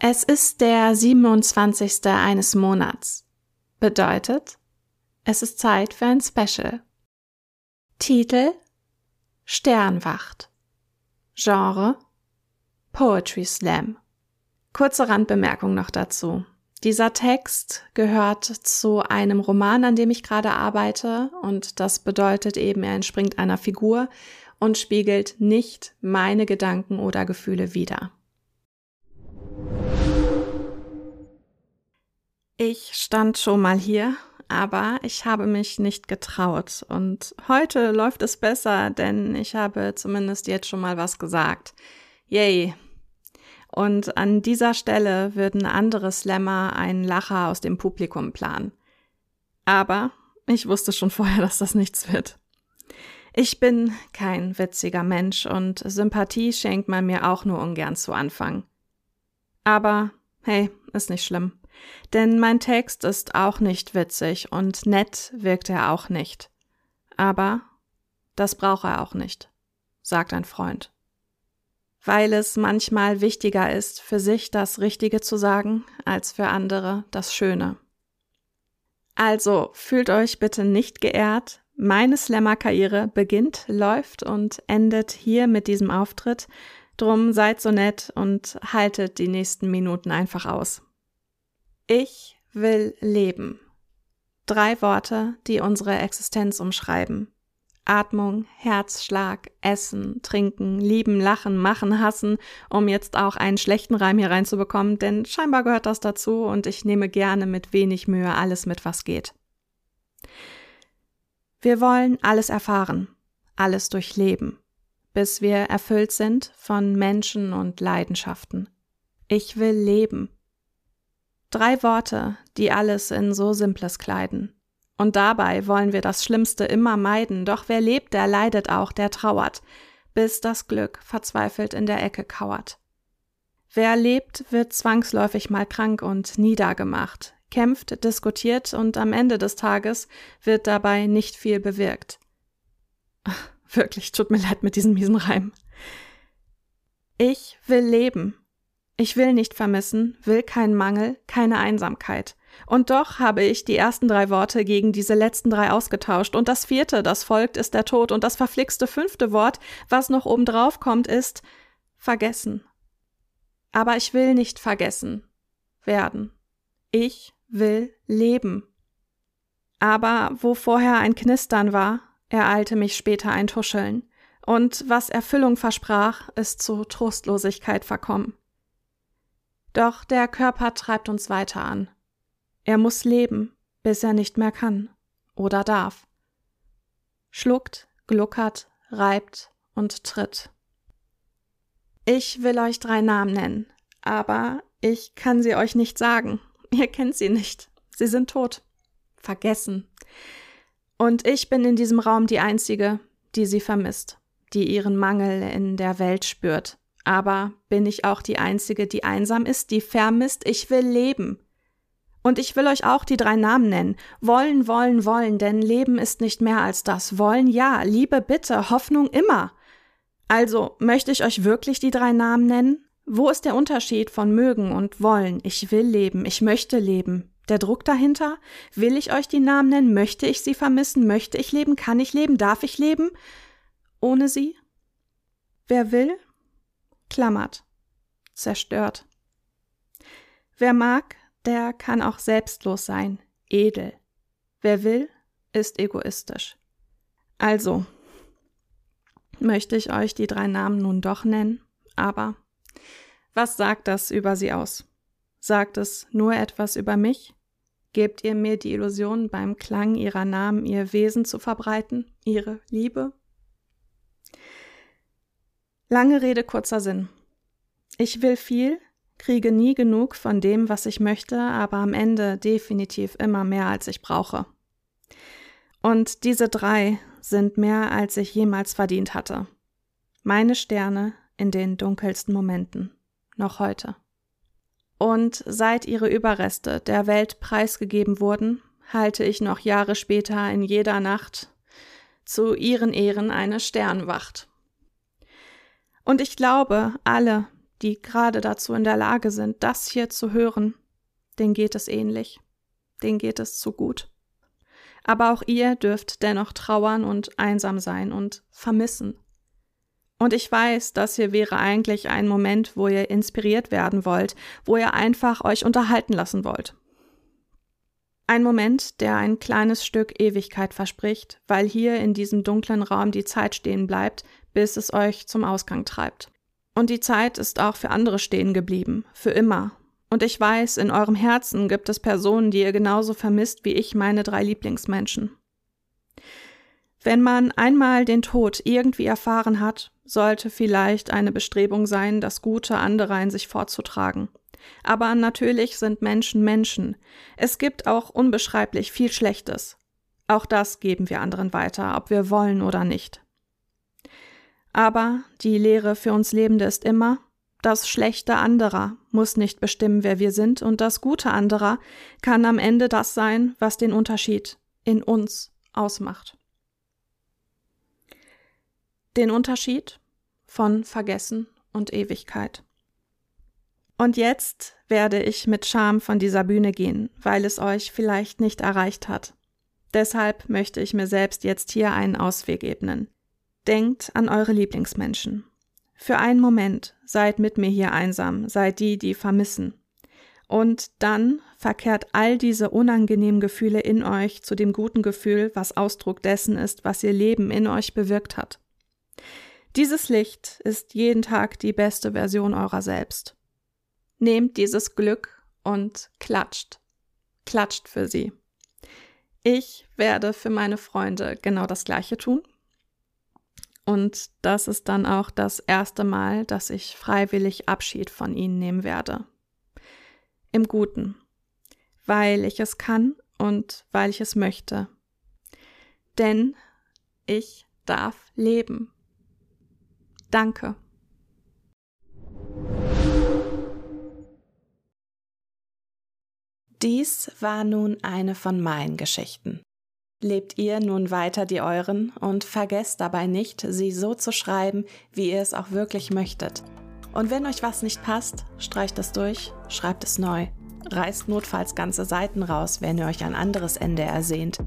Es ist der 27. eines Monats. Bedeutet, es ist Zeit für ein Special. Titel Sternwacht. Genre Poetry Slam. Kurze Randbemerkung noch dazu. Dieser Text gehört zu einem Roman, an dem ich gerade arbeite, und das bedeutet eben, er entspringt einer Figur und spiegelt nicht meine Gedanken oder Gefühle wider. Ich stand schon mal hier, aber ich habe mich nicht getraut. Und heute läuft es besser, denn ich habe zumindest jetzt schon mal was gesagt. Yay. Und an dieser Stelle würden andere Slammer einen Lacher aus dem Publikum planen. Aber ich wusste schon vorher, dass das nichts wird. Ich bin kein witziger Mensch und Sympathie schenkt man mir auch nur ungern zu Anfang. Aber hey, ist nicht schlimm. Denn mein Text ist auch nicht witzig und nett wirkt er auch nicht. Aber das braucht er auch nicht, sagt ein Freund. Weil es manchmal wichtiger ist, für sich das Richtige zu sagen, als für andere das Schöne. Also fühlt euch bitte nicht geehrt. Meine Slammer-Karriere beginnt, läuft und endet hier mit diesem Auftritt. Drum seid so nett und haltet die nächsten Minuten einfach aus. Ich will leben. Drei Worte, die unsere Existenz umschreiben. Atmung, Herzschlag, Essen, Trinken, Lieben, Lachen, Machen, Hassen, um jetzt auch einen schlechten Reim hier reinzubekommen, denn scheinbar gehört das dazu und ich nehme gerne mit wenig Mühe alles mit, was geht. Wir wollen alles erfahren, alles durchleben, bis wir erfüllt sind von Menschen und Leidenschaften. Ich will leben. Drei Worte, die alles in so Simples kleiden. Und dabei wollen wir das Schlimmste immer meiden, doch wer lebt, der leidet auch, der trauert, bis das Glück verzweifelt in der Ecke kauert. Wer lebt, wird zwangsläufig mal krank und niedergemacht, kämpft, diskutiert und am Ende des Tages wird dabei nicht viel bewirkt. Wirklich, tut mir leid mit diesem miesen Reim. Ich will leben, ich will nicht vermissen, will keinen Mangel, keine Einsamkeit. Und doch habe ich die ersten drei Worte gegen diese letzten drei ausgetauscht. Und das vierte, das folgt, ist der Tod. Und das verflixte fünfte Wort, was noch obendrauf kommt, ist vergessen. Aber ich will nicht vergessen werden. Ich will leben. Aber wo vorher ein Knistern war, ereilte mich später ein Tuscheln. Und was Erfüllung versprach, ist zu Trostlosigkeit verkommen. Doch der Körper treibt uns weiter an. Er muss leben, bis er nicht mehr kann oder darf. Schluckt, gluckert, reibt und tritt. Ich will euch drei Namen nennen, aber ich kann sie euch nicht sagen. Ihr kennt sie nicht. Sie sind tot. Vergessen. Und ich bin in diesem Raum die Einzige, die sie vermisst, die ihren Mangel in der Welt spürt, aber bin ich auch die Einzige, die einsam ist, die vermisst? Ich will leben. Und ich will euch auch die drei Namen nennen. Wollen, wollen, wollen, denn Leben ist nicht mehr als das. Wollen ja, Liebe bitte, Hoffnung immer. Also, möchte ich euch wirklich die drei Namen nennen? Wo ist der Unterschied von mögen und wollen? Ich will leben, ich möchte leben. Der Druck dahinter? Will ich euch die Namen nennen? Möchte ich sie vermissen? Möchte ich leben? Kann ich leben? Darf ich leben? Ohne sie? Wer will, klammert, zerstört. Wer mag, der kann auch selbstlos sein, edel. Wer will, ist egoistisch. Also, möchte ich euch die drei Namen nun doch nennen, aber was sagt das über sie aus? Sagt es nur etwas über mich? Gebt ihr mir die Illusion, beim Klang ihrer Namen ihr Wesen zu verbreiten, ihre Liebe? Lange Rede, kurzer Sinn. Ich will viel, kriege nie genug von dem, was ich möchte, aber am Ende definitiv immer mehr, als ich brauche. Und diese drei sind mehr, als ich jemals verdient hatte. Meine Sterne in den dunkelsten Momenten, noch heute. Und seit ihre Überreste der Welt preisgegeben wurden, halte ich noch Jahre später in jeder Nacht zu ihren Ehren eine Sternwacht. Und ich glaube, alle, die gerade dazu in der Lage sind, das hier zu hören, denen geht es ähnlich, denen geht es zu gut. Aber auch ihr dürft dennoch trauern und einsam sein und vermissen. Und ich weiß, das hier wäre eigentlich ein Moment, wo ihr inspiriert werden wollt, wo ihr einfach euch unterhalten lassen wollt. Ein Moment, der ein kleines Stück Ewigkeit verspricht, weil hier in diesem dunklen Raum die Zeit stehen bleibt, bis es euch zum Ausgang treibt. Und die Zeit ist auch für andere stehen geblieben, für immer. Und ich weiß, in eurem Herzen gibt es Personen, die ihr genauso vermisst wie ich meine drei Lieblingsmenschen. Wenn man einmal den Tod irgendwie erfahren hat, sollte vielleicht eine Bestrebung sein, das Gute anderer in sich fortzutragen. Aber natürlich sind Menschen Menschen. Es gibt auch unbeschreiblich viel Schlechtes. Auch das geben wir anderen weiter, ob wir wollen oder nicht. Aber die Lehre für uns Lebende ist immer, das Schlechte anderer muss nicht bestimmen, wer wir sind, und das Gute anderer kann am Ende das sein, was den Unterschied in uns ausmacht. Den Unterschied von Vergessen und Ewigkeit. Und jetzt werde ich mit Scham von dieser Bühne gehen, weil es euch vielleicht nicht erreicht hat. Deshalb möchte ich mir selbst jetzt hier einen Ausweg ebnen. Denkt an eure Lieblingsmenschen. Für einen Moment seid mit mir hier einsam, seid die, die vermissen. Und dann verkehrt all diese unangenehmen Gefühle in euch zu dem guten Gefühl, was Ausdruck dessen ist, was ihr Leben in euch bewirkt hat. Dieses Licht ist jeden Tag die beste Version eurer selbst. Nehmt dieses Glück und klatscht. Klatscht für sie. Ich werde für meine Freunde genau das Gleiche tun. Und das ist dann auch das erste Mal, dass ich freiwillig Abschied von ihnen nehmen werde. Im Guten, weil ich es kann und weil ich es möchte. Denn ich darf leben. Danke. Dies war nun eine von meinen Geschichten. Lebt ihr nun weiter die euren und vergesst dabei nicht, sie so zu schreiben, wie ihr es auch wirklich möchtet. Und wenn euch was nicht passt, streicht es durch, schreibt es neu. Reißt notfalls ganze Seiten raus, wenn ihr euch ein anderes Ende ersehnt.